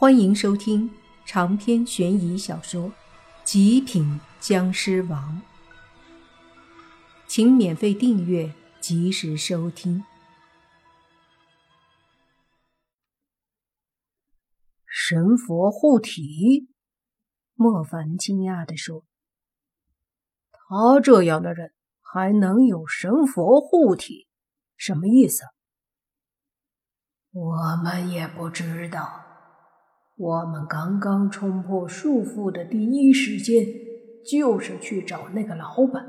欢迎收听长篇悬疑小说《极品僵尸王》，请免费订阅，及时收听。神佛护体，莫凡惊讶地说：“他这样的人还能有神佛护体，什么意思？”我们也不知道。我们刚刚冲破束缚的第一时间，就是去找那个老板。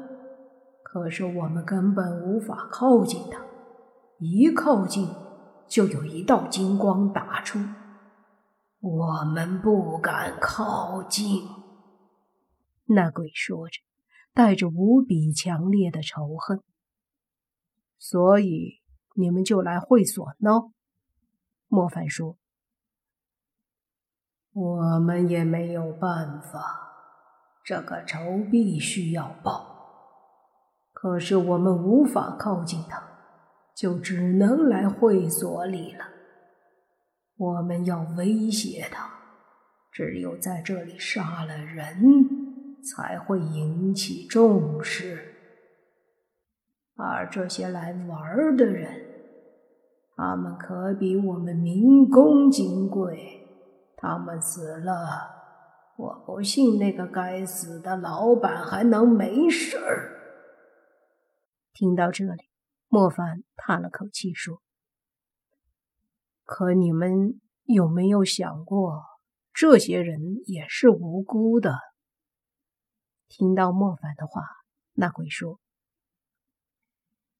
可是我们根本无法靠近他，一靠近就有一道金光打出，我们不敢靠近。那鬼说着，带着无比强烈的仇恨。所以你们就来会所闹？莫凡说。我们也没有办法，这个仇必须要报。可是我们无法靠近他，就只能来会所里了。我们要威胁他，只有在这里杀了人，才会引起重视。而这些来玩的人，他们可比我们民工金贵。他们死了，我不信那个该死的老板还能没事儿。听到这里，莫凡叹了口气说：“可你们有没有想过，这些人也是无辜的？”听到莫凡的话，那鬼说：“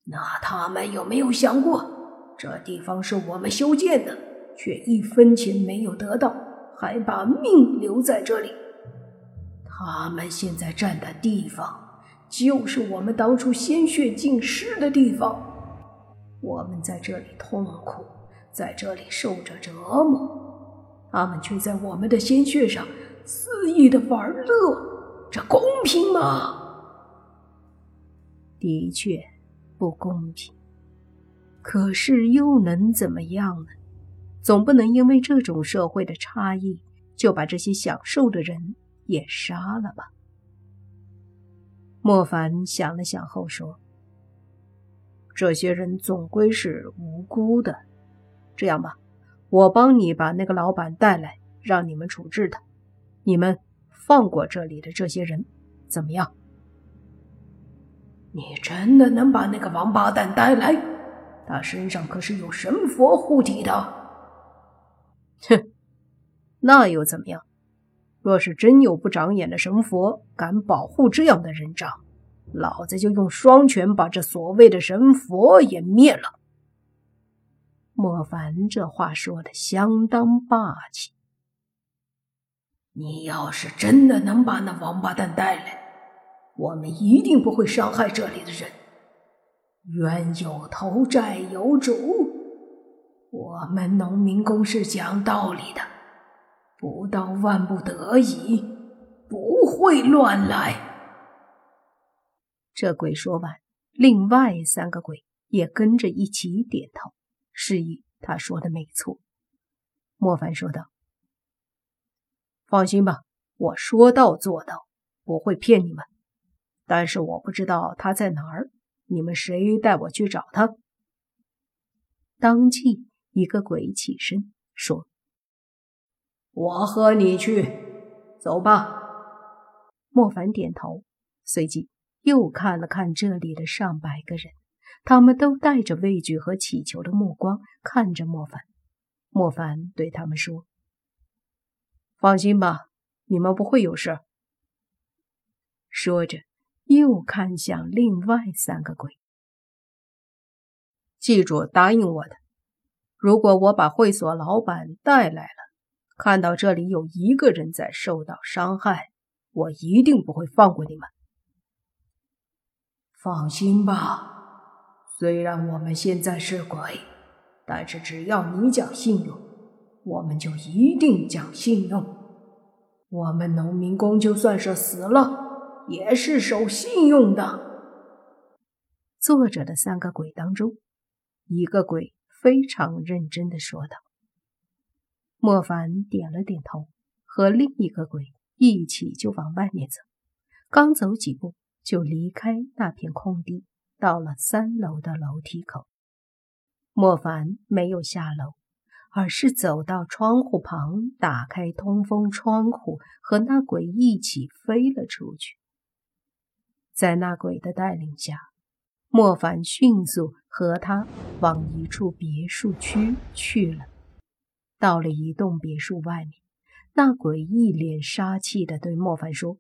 那他们有没有想过，这地方是我们修建的，却一分钱没有得到？”还把命留在这里，他们现在站的地方，就是我们当初鲜血浸湿的地方。我们在这里痛苦，在这里受着折磨，他们却在我们的鲜血上肆意的玩乐，这公平吗？的确不公平，可是又能怎么样呢？总不能因为这种社会的差异，就把这些享受的人也杀了吧？莫凡想了想后说：“这些人总归是无辜的。这样吧，我帮你把那个老板带来，让你们处置他。你们放过这里的这些人，怎么样？”你真的能把那个王八蛋带来？他身上可是有神佛护体的。哼，那又怎么样？若是真有不长眼的神佛敢保护这样的人渣，老子就用双拳把这所谓的神佛也灭了。莫凡这话说的相当霸气。你要是真的能把那王八蛋带来，我们一定不会伤害这里的人。冤有头，债有主。我们农民工是讲道理的，不到万不得已，不会乱来。这鬼说完，另外三个鬼也跟着一起点头，示意他说的没错。莫凡说道：“放心吧，我说到做到，不会骗你们。但是我不知道他在哪儿，你们谁带我去找他？”当即。一个鬼起身说：“我和你去，走吧。”莫凡点头，随即又看了看这里的上百个人，他们都带着畏惧和乞求的目光看着莫凡。莫凡对他们说：“放心吧，你们不会有事。”说着，又看向另外三个鬼：“记住答应我的。”如果我把会所老板带来了，看到这里有一个人在受到伤害，我一定不会放过你们。放心吧，虽然我们现在是鬼，但是只要你讲信用，我们就一定讲信用。我们农民工就算是死了，也是守信用的。坐着的三个鬼当中，一个鬼。非常认真的说道：“莫凡点了点头，和另一个鬼一起就往外面走。刚走几步，就离开那片空地，到了三楼的楼梯口。莫凡没有下楼，而是走到窗户旁，打开通风窗户，和那鬼一起飞了出去。在那鬼的带领下，莫凡迅速和他往一处别墅区去了。到了一栋别墅外面，那鬼一脸杀气的对莫凡说：“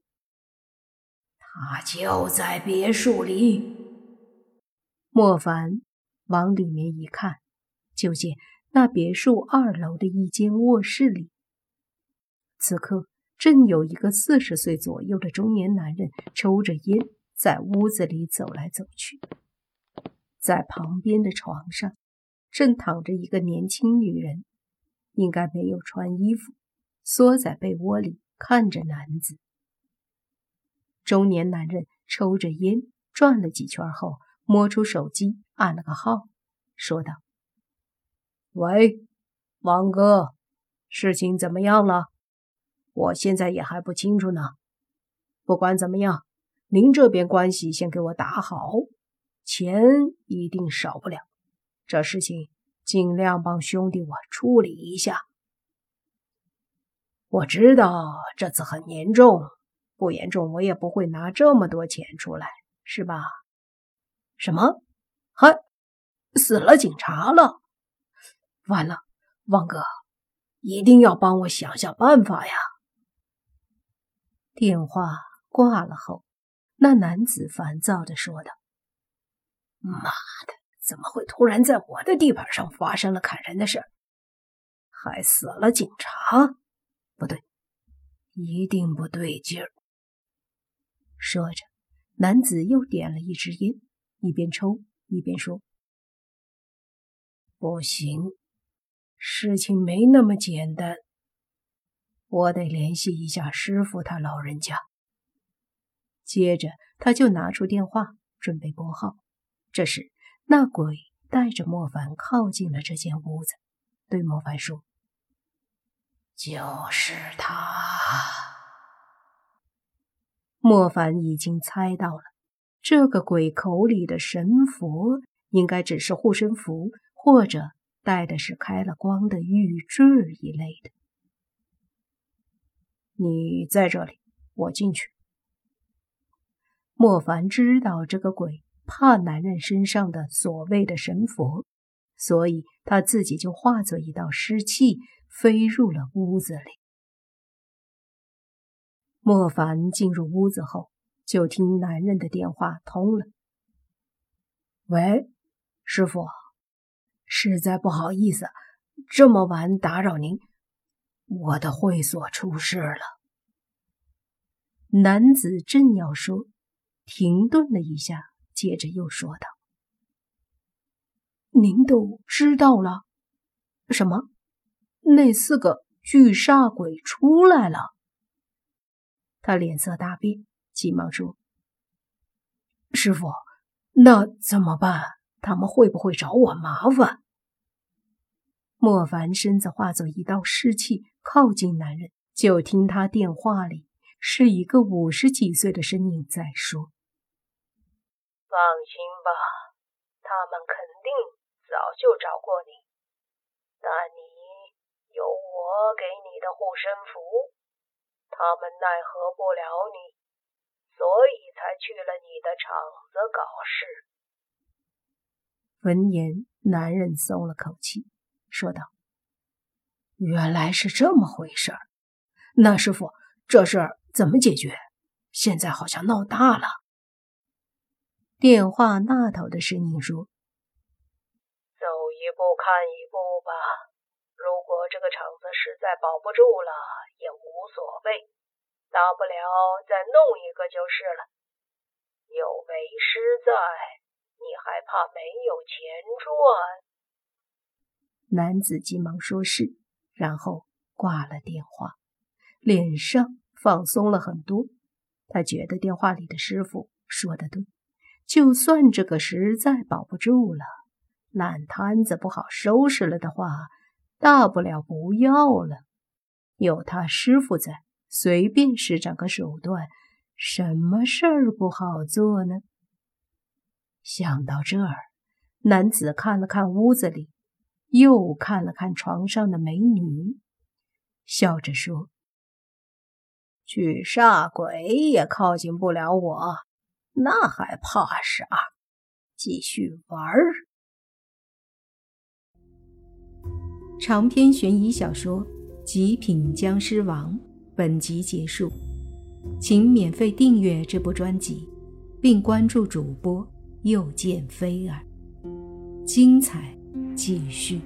他就在别墅里。”莫凡往里面一看，就见那别墅二楼的一间卧室里，此刻正有一个四十岁左右的中年男人抽着烟，在屋子里走来走去。在旁边的床上，正躺着一个年轻女人。应该没有穿衣服，缩在被窝里看着男子。中年男人抽着烟，转了几圈后，摸出手机按了个号，说道：“喂，王哥，事情怎么样了？我现在也还不清楚呢。不管怎么样，您这边关系先给我打好，钱一定少不了。这事情。”尽量帮兄弟我处理一下。我知道这次很严重，不严重我也不会拿这么多钱出来，是吧？什么？还死了警察了？完了，王哥，一定要帮我想想办法呀！电话挂了后，那男子烦躁的说道：“妈的！”怎么会突然在我的地盘上发生了砍人的事还死了警察？不对，一定不对劲儿。说着，男子又点了一支烟，一边抽一边说：“不行，事情没那么简单。我得联系一下师傅他老人家。”接着，他就拿出电话准备拨号。这时，那鬼带着莫凡靠近了这间屋子，对莫凡说：“就是他。”莫凡已经猜到了，这个鬼口里的神佛应该只是护身符，或者带的是开了光的玉坠一类的。你在这里，我进去。莫凡知道这个鬼。怕男人身上的所谓的神佛，所以他自己就化作一道湿气，飞入了屋子里。莫凡进入屋子后，就听男人的电话通了。喂，师傅，实在不好意思，这么晚打扰您，我的会所出事了。男子正要说，停顿了一下。接着又说道：“您都知道了？什么？那四个巨煞鬼出来了？”他脸色大变，急忙说：“师傅，那怎么办？他们会不会找我麻烦？”莫凡身子化作一道湿气，靠近男人，就听他电话里是一个五十几岁的身影在说。放心吧，他们肯定早就找过你，但你有我给你的护身符，他们奈何不了你，所以才去了你的厂子搞事。闻言，男人松了口气，说道：“原来是这么回事，那师傅，这事儿怎么解决？现在好像闹大了。”电话那头的声音说：“走一步看一步吧。如果这个厂子实在保不住了，也无所谓，大不了再弄一个就是了。有为师在，你还怕没有钱赚？”男子急忙说是，然后挂了电话，脸上放松了很多。他觉得电话里的师傅说的对。就算这个实在保不住了，烂摊子不好收拾了的话，大不了不要了。有他师傅在，随便施展个手段，什么事儿不好做呢？想到这儿，男子看了看屋子里，又看了看床上的美女，笑着说：“去煞鬼也靠近不了我，那还怕啥？继续玩儿。”长篇悬疑小说《极品僵尸王》本集结束，请免费订阅这部专辑，并关注主播。又见飞儿，精彩继续。